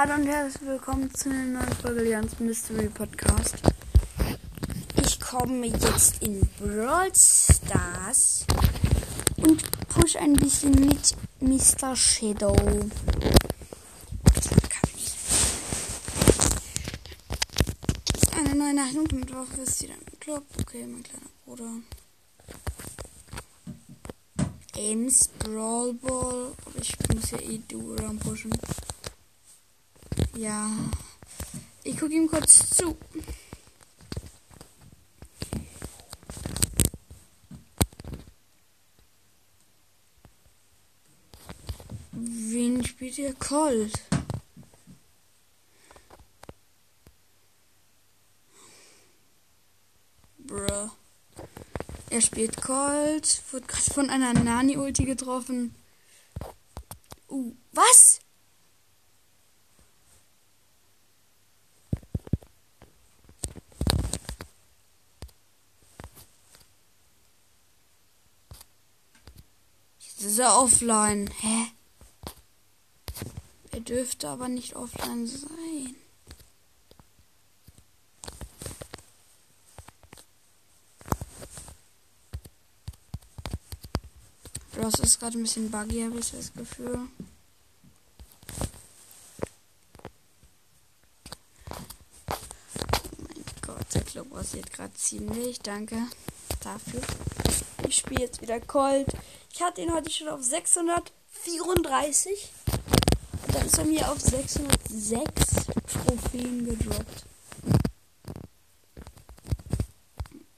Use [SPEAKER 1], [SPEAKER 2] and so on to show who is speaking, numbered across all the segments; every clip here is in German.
[SPEAKER 1] Hallo und herzlich willkommen zu einer neuen Folge Lians Mystery Podcast. Ich komme jetzt in Brawl Stars und push ein bisschen mit Mr. Shadow. Eine neue Nachricht mit Woche ist wieder im Club. Okay, mein kleiner Bruder. Ames Brawl Ball. Ich muss ja eh Duo pushen. Ja. Ich gucke ihm kurz zu. Wen spielt ihr Colt? Bruh. Er spielt Colt, wird gerade von einer Nani-Ulti getroffen. Uh, was? Jetzt ist er offline. Hä? Er dürfte aber nicht offline sein. Das ist gerade ein bisschen buggy, habe ich das Gefühl. Oh mein Gott, der Club rasiert gerade ziemlich. Danke dafür. Ich spiele jetzt wieder Colt. Ich hatte ihn heute schon auf 634. Und dann ist er mir auf 606 Trophäen gedroppt.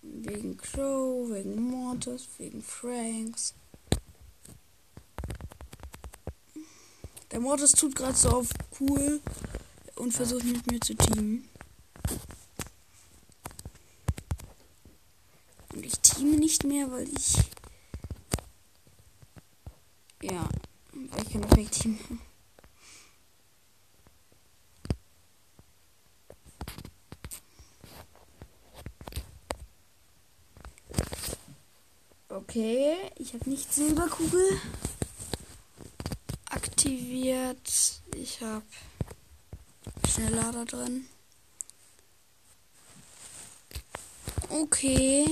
[SPEAKER 1] Wegen Crow, wegen Mortis, wegen Franks. Der Mortis tut gerade so auf cool und versucht mit mir zu teamen. Und ich teame nicht mehr, weil ich. Ja, ich kein Effekt team. Okay, ich habe nicht Silberkugel aktiviert. Ich habe Schnelllader drin. Okay.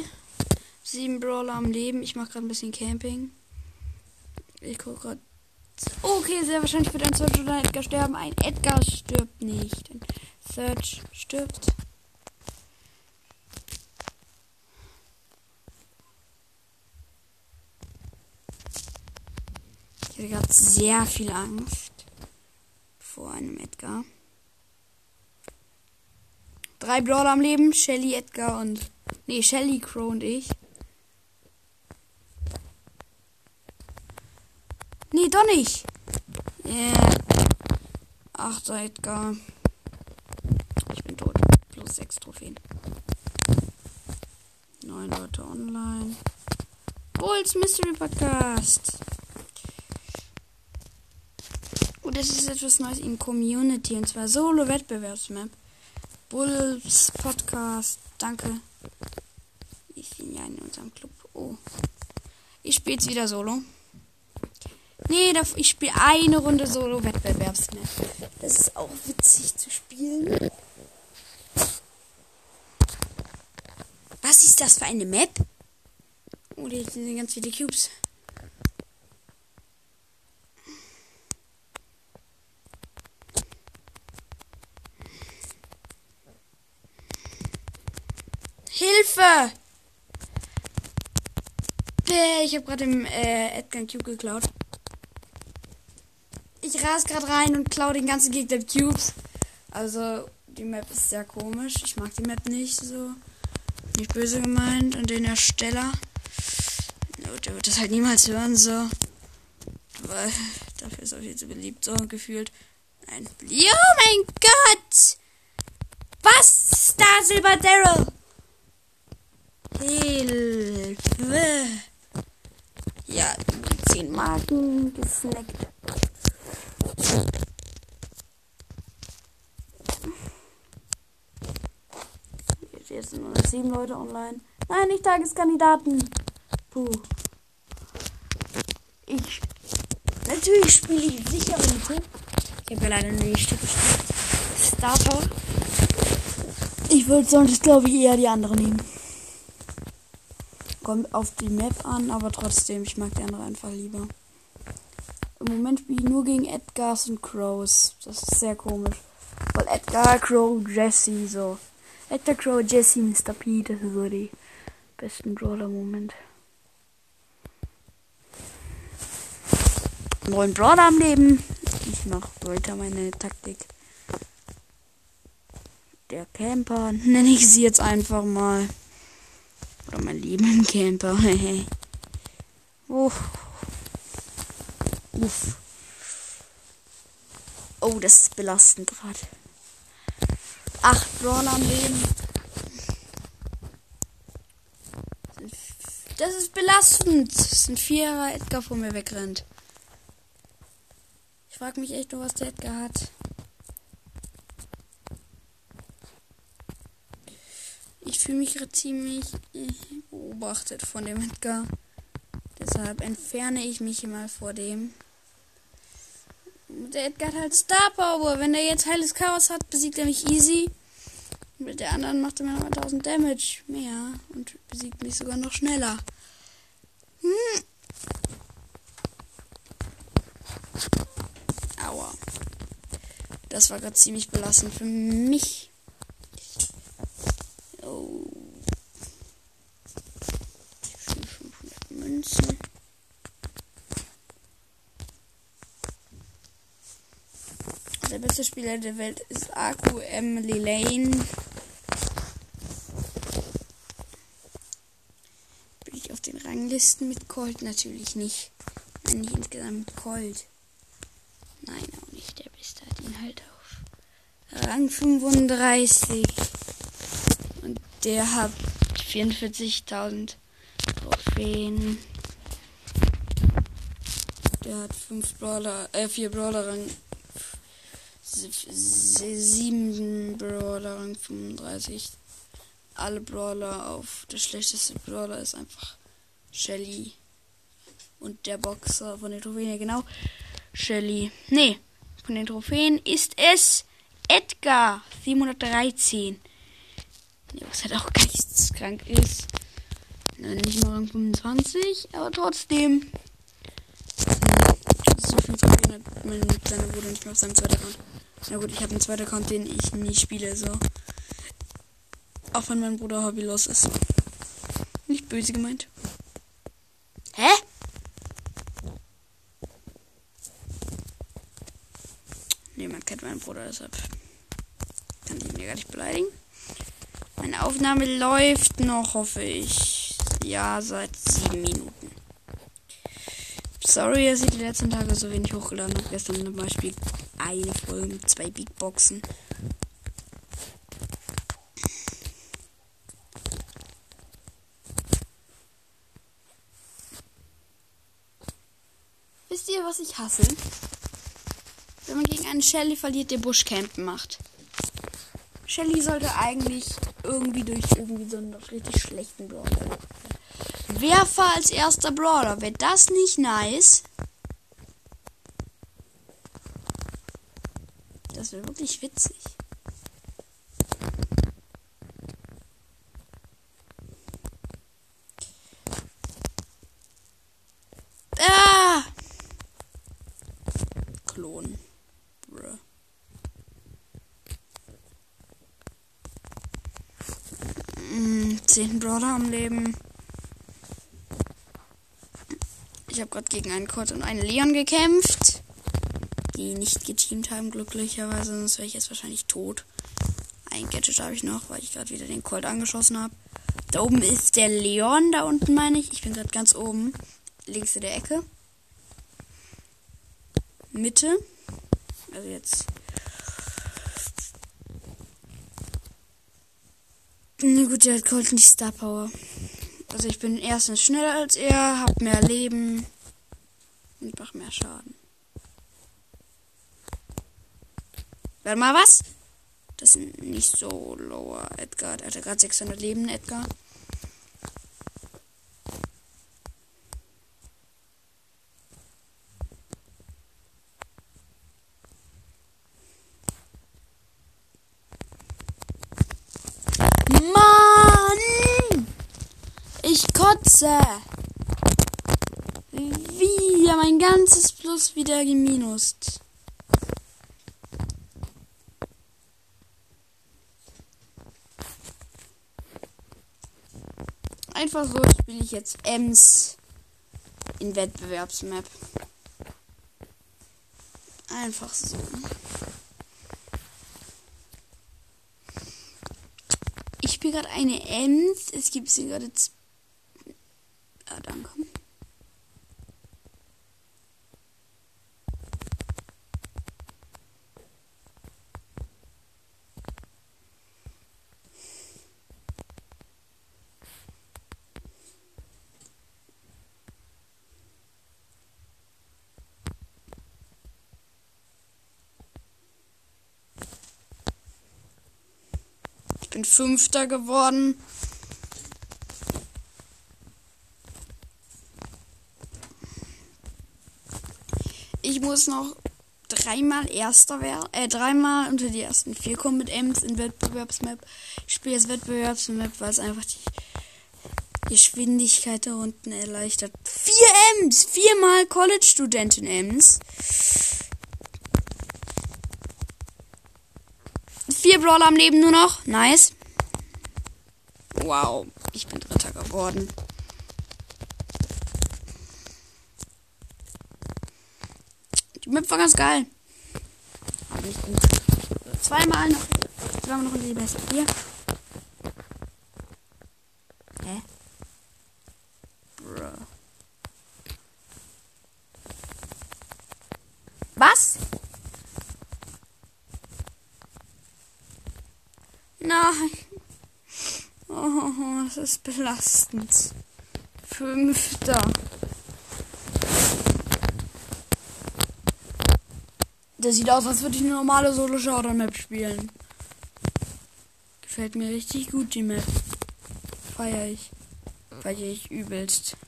[SPEAKER 1] Sieben Brawler am Leben. Ich mache gerade ein bisschen Camping. Ich gucke gerade. Okay, sehr wahrscheinlich wird ein Search oder ein Edgar sterben. Ein Edgar stirbt nicht. Ein Search stirbt. Ich habe gerade sehr viel Angst vor einem Edgar. Drei Brawler am Leben, Shelly, Edgar und. Nee, Shelly, Crow und ich. Nee, doch nicht. Yeah. Achter Edgar. Ich bin tot. Plus sechs Trophäen. Neun Leute online. Bulls Mystery Podcast. Und es ist etwas Neues in Community. Und zwar Solo-Wettbewerbsmap. Bulls Podcast. Danke. Ich bin ja in unserem Club. Oh. Ich spiele jetzt wieder Solo. Nee, ich spiele eine Runde Solo-Wettbewerbsmap. Das ist auch witzig zu spielen. Was ist das für eine Map? Oh, die sind ganz viele Cubes. Hilfe! Ich habe gerade im äh, Edgar Cube geklaut. Ich ras gerade rein und klaue den ganzen Gegner Cubes. Also, die Map ist sehr komisch. Ich mag die Map nicht so. Nicht böse gemeint. Und den Ersteller. Der wird das halt niemals hören, so. Weil dafür ist er viel zu beliebt, so gefühlt. Nein. Oh mein Gott! Was da, Silber Daryl? Hilfe! Ja, 10 Marken gesnackt. 7 Leute online. Nein, nicht Tageskandidaten. Puh. Ich. Natürlich spiele ich sicher Mitte. Ich habe ja leider nur die Stücke Starter. Ich würde sonst, glaube ich, eher die andere nehmen. Kommt auf die Map an, aber trotzdem, ich mag die andere einfach lieber. Im Moment spiele ich nur gegen Edgars und Crows. Das ist sehr komisch. Weil Edgar, Crow, Jesse, so. Edgar, Crow, Jesse, Mr. P, das sind so die besten Brawler im Moment. Neuen Brawler am Leben. Ich mache weiter meine Taktik. Der Camper, nenne ich sie jetzt einfach mal. Oder mein lieben Camper. Uff. Uff. Oh, das ist belastend gerade. Acht Brawler am Leben. Das ist belastend. Das ist ein Vierer Edgar vor mir wegrennt. Ich frage mich echt nur, was der Edgar hat. Ich fühle mich gerade ziemlich äh, beobachtet von dem Edgar. Deshalb entferne ich mich mal vor dem. Der Edgar hat halt Star Power. Wenn er jetzt heiles Chaos hat, besiegt er mich easy. Mit der anderen macht er mir nochmal 1000 Damage mehr und besiegt mich sogar noch schneller. Hm. Aua. Das war gerade ziemlich belastend für mich. Oh. Münzen. Der beste Spieler der Welt ist AQM Lane. Bin ich auf den Ranglisten mit Colt? Natürlich nicht. Nein, nicht insgesamt mit Colt. Nein, auch nicht. Der Beste hat ihn halt auf Rang 35. Und der hat 44.000 Trophäen. Der hat 5 Brawler, äh, 4 Brawler Rang sieben Brawler Rang 35. Alle Brawler auf. Der schlechteste Brawler ist einfach Shelly. Und der Boxer von den Trophäen, genau. Shelly. Nee, von den Trophäen ist es Edgar 713. Nee, was halt auch geisteskrank ist. Nicht mal Rang 25, aber trotzdem. So viel Trophäen hat mein kleiner Bruder nicht mehr auf seinem zweiten Account. Na gut, ich habe einen zweiten Account, den ich nie spiele, so. Auch wenn mein Bruder hobbylos ist. Nicht böse gemeint. Hä? Niemand kennt meinen Bruder, deshalb kann ich ihn ja gar nicht beleidigen. Meine Aufnahme läuft noch, hoffe ich. Ja, seit sieben Minuten. Sorry, dass ich die letzten Tage so wenig hochgeladen habe. Gestern zum Beispiel eine Folge mit zwei Big Boxen. Wisst ihr, was ich hasse? Wenn man gegen einen Shelly verliert, der Buschcampen macht. Shelly sollte eigentlich irgendwie durch irgendwie so einen richtig schlechten Brawler. Werfer als erster Brawler. Wäre das nicht nice? Das wäre wirklich witzig. Ah! Klon. Bruh. Mm, zehn Brawler am Leben. Ich habe gerade gegen einen Kurt und einen Leon gekämpft die nicht geteamt haben, glücklicherweise, sonst wäre ich jetzt wahrscheinlich tot. Ein Gadget habe ich noch, weil ich gerade wieder den Colt angeschossen habe. Da oben ist der Leon, da unten meine ich. Ich bin gerade ganz oben, links in der Ecke. Mitte. Also jetzt. Na gut, der hat Colt nicht Star Power. Also ich bin erstens schneller als er, hab mehr Leben und mach mehr Schaden. Warte mal, was? Das ist nicht so lower. Edgar, er hatte gerade 600 Leben, Edgar. Ich kotze! Wieder mein ganzes Plus wieder geminust. Einfach so spiele ich jetzt Ems in Wettbewerbsmap. Einfach so. Ich spiele gerade eine Ems. Es gibt sie gerade. Ah, danke. Ich bin Fünfter geworden. Ich muss noch dreimal Erster werden, äh, dreimal unter die ersten vier kommen mit Ems in Wettbewerbsmap. Ich spiele jetzt Wettbewerbsmap, weil es einfach die Geschwindigkeit da unten erleichtert. Vier Ems! Viermal College-Studentin Ems. Vier Brawler am Leben nur noch. Nice. Wow, ich bin Dritter geworden. Die Map war ganz geil. Zweimal noch. Zweimal noch in die besten. Hier. Hä? Bro. Was? Nein. Das ist belastend. Fünfter. Das sieht aus, als würde ich eine normale Solo-Showdown-Map spielen. Gefällt mir richtig gut, die Map. Feier ich. Feier ich übelst.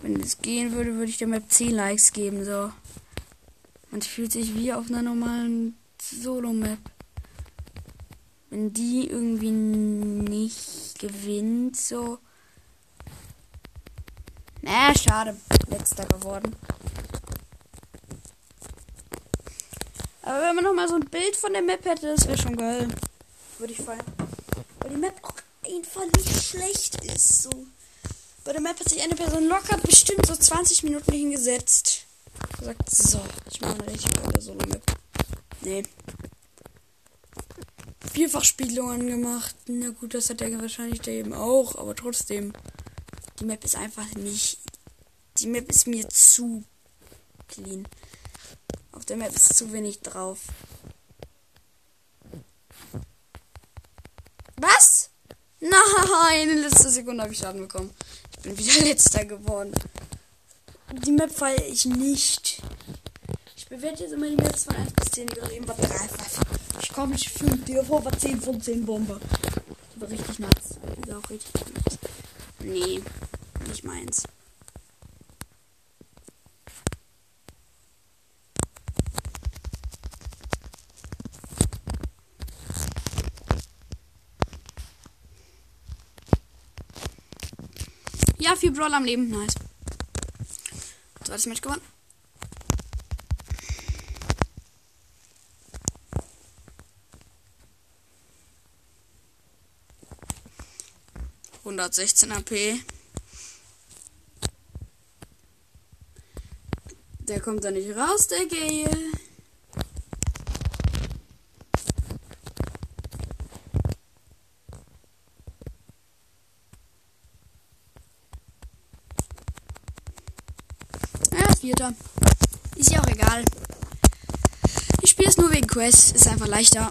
[SPEAKER 1] Wenn es gehen würde, würde ich der Map 10 Likes geben, so. Man fühlt sich wie auf einer normalen Solo-Map. Wenn die irgendwie nicht gewinnt, so. Na, schade. Letzter geworden. Aber wenn man noch mal so ein Bild von der Map hätte, das wäre schon geil. Würde ich feiern. Weil die Map auch einfach nicht schlecht ist. So. Bei der Map hat sich eine Person locker bestimmt so 20 Minuten hingesetzt. Gesagt, so, ich mache eine richtig geile Solo-Map. Nee. Vielfachspiegelungen gemacht. Na gut, das hat er wahrscheinlich da eben auch, aber trotzdem. Die Map ist einfach nicht. Die Map ist mir zu clean. Auf der Map ist zu wenig drauf. Was? Nein, in letzter Sekunde habe ich Schaden bekommen. Ich bin wieder letzter geworden. Die Map feiere ich nicht. Ich bewerte jetzt immer die Maps von 1 bis 10, die gerade eben war 3, 5, komm, ich fühlt dir vor 10 von 10 Bombe. Die war richtig nuts. Die war auch richtig nuts. Nee, nicht meins. Ja, viel Brawl am Leben. Nice. So, Zweites Match gewonnen. Hundertsechzehn AP. Der kommt da nicht raus, der Gale. Ja, Vierter. Ist ja auch egal. Ich spiele es nur wegen Quests. Ist einfach leichter.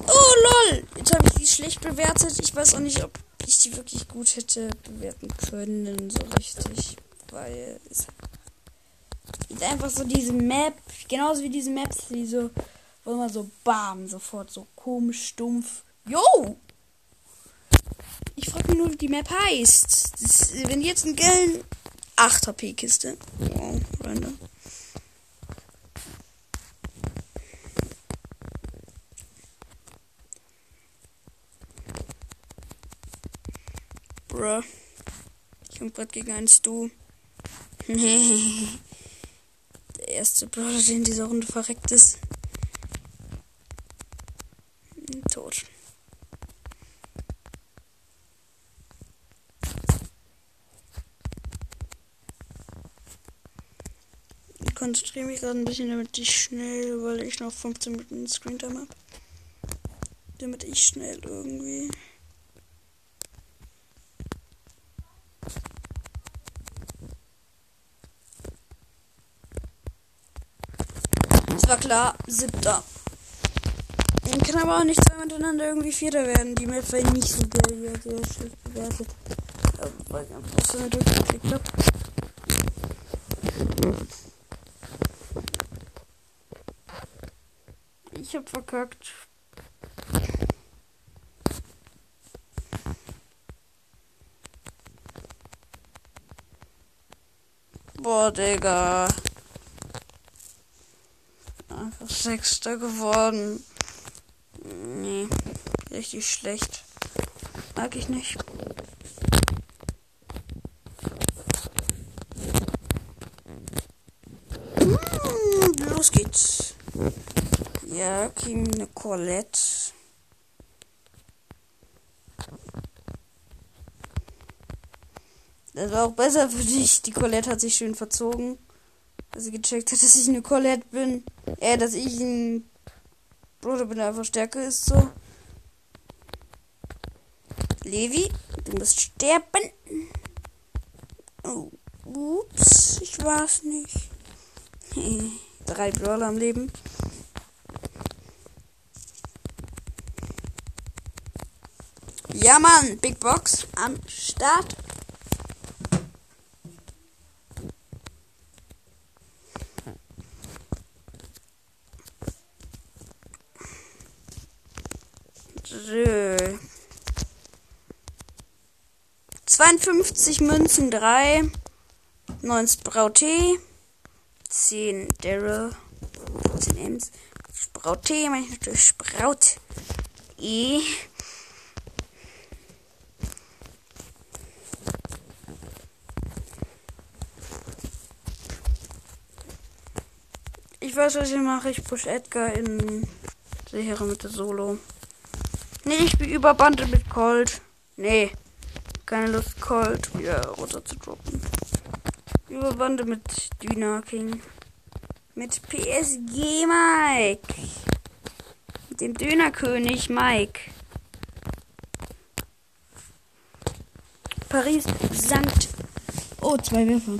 [SPEAKER 1] Oh lol. Jetzt habe ich die schlecht bewertet. Ich weiß auch nicht, ob ich die wirklich gut hätte bewerten können. So richtig. Weil es ist einfach so diese Map. Genauso wie diese Maps, die so. Wo immer so bam, sofort so komisch, stumpf. Yo! Ich frage mich nur, wie die Map heißt. Das, wenn jetzt ein gelben 8 HP-Kiste. Wow, random. Bruh. Ich bin gerade gegen einen Stu. Der erste Brawler, der in dieser Runde verreckt ist. Tot. Ich konzentriere mich gerade ein bisschen, damit ich schnell, weil ich noch 15 Minuten Screentime habe. Damit ich schnell irgendwie. war klar, siebter. Man kann aber auch nicht zwei miteinander irgendwie Vierter werden. Die Map war nicht so geil, sehr schlecht bewertet. Weil ich einfach so nicht durchgeklickt habe. Ich hab verkackt. Boah, Digga. Sechster geworden. Nee, richtig schlecht. Mag ich nicht. Hm, los geht's. Ja, Kim Colette. Das war auch besser für dich. Die Colette hat sich schön verzogen. Als sie gecheckt hat, dass ich eine Colette bin. Äh, dass ich ein Bruder bin, der einfach stärker ist, so. Levi, du musst sterben. Oh, ups, ich war's nicht. Drei Brawler am Leben. Ja, Mann, Big Box am Start. So. 52 Münzen, 3. 9 Sproutee. 10 Daryl. 10 Ems. Sproutee, meine ich natürlich Sprout. E. Ich weiß, was ich mache. Ich push Edgar in sichere Mitte Solo. Nee, ich bin überbandet mit Colt. Nee. Keine Lust, Colt wieder runter zu droppen. Überbande mit Düner King. Mit PSG Mike. Mit dem Dönerkönig Mike. Paris Sankt. Oh, zwei Würfe.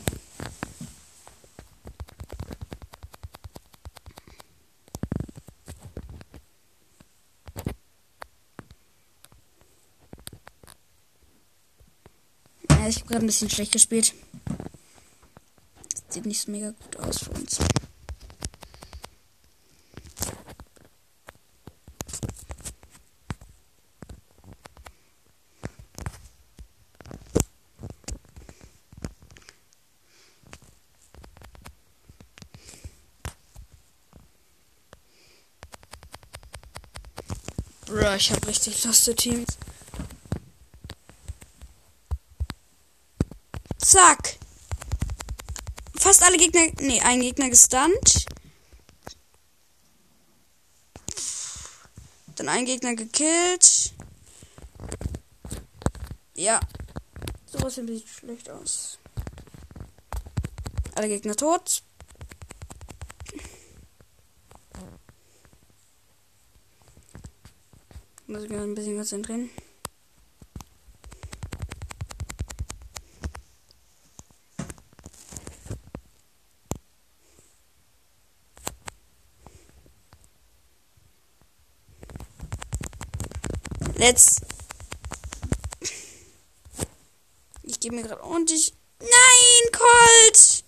[SPEAKER 1] ich habe gerade ein bisschen schlecht gespielt. Sieht nicht so mega gut aus für uns. Bro, ich habe richtig loste Teams. Zack. Fast alle Gegner. Nee, ein Gegner gestunt. Dann ein Gegner gekillt. Ja. Sowas sieht schlecht aus. Alle Gegner tot. Muss ich mir ein bisschen konzentrieren. Let's. Ich gebe mir gerade ordentlich. Nein, Colt!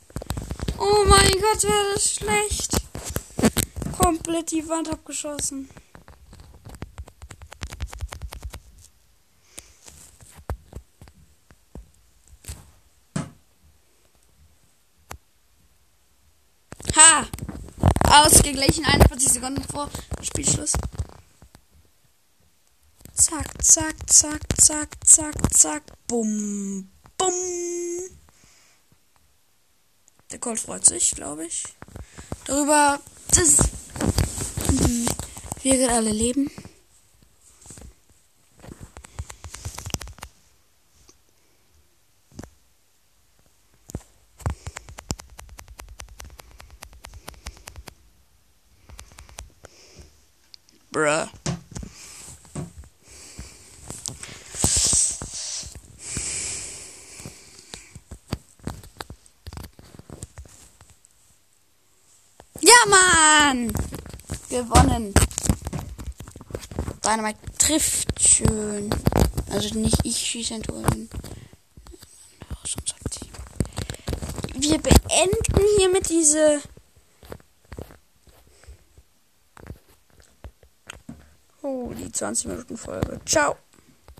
[SPEAKER 1] Oh mein Gott, war das schlecht. Komplett die Wand abgeschossen. Ha! Ausgeglichen 41 Sekunden vor Spielschluss. Zack, zack, zack, zack, zack, zack. Bum, bum. Der Colt freut sich, glaube ich. Darüber, dass wir gerade alle leben. Bruh. Ja, Mann! Gewonnen. Dynamite trifft schön. Also nicht ich schieße ein. Wir beenden hiermit diese Oh, die 20 Minuten Folge. Ciao.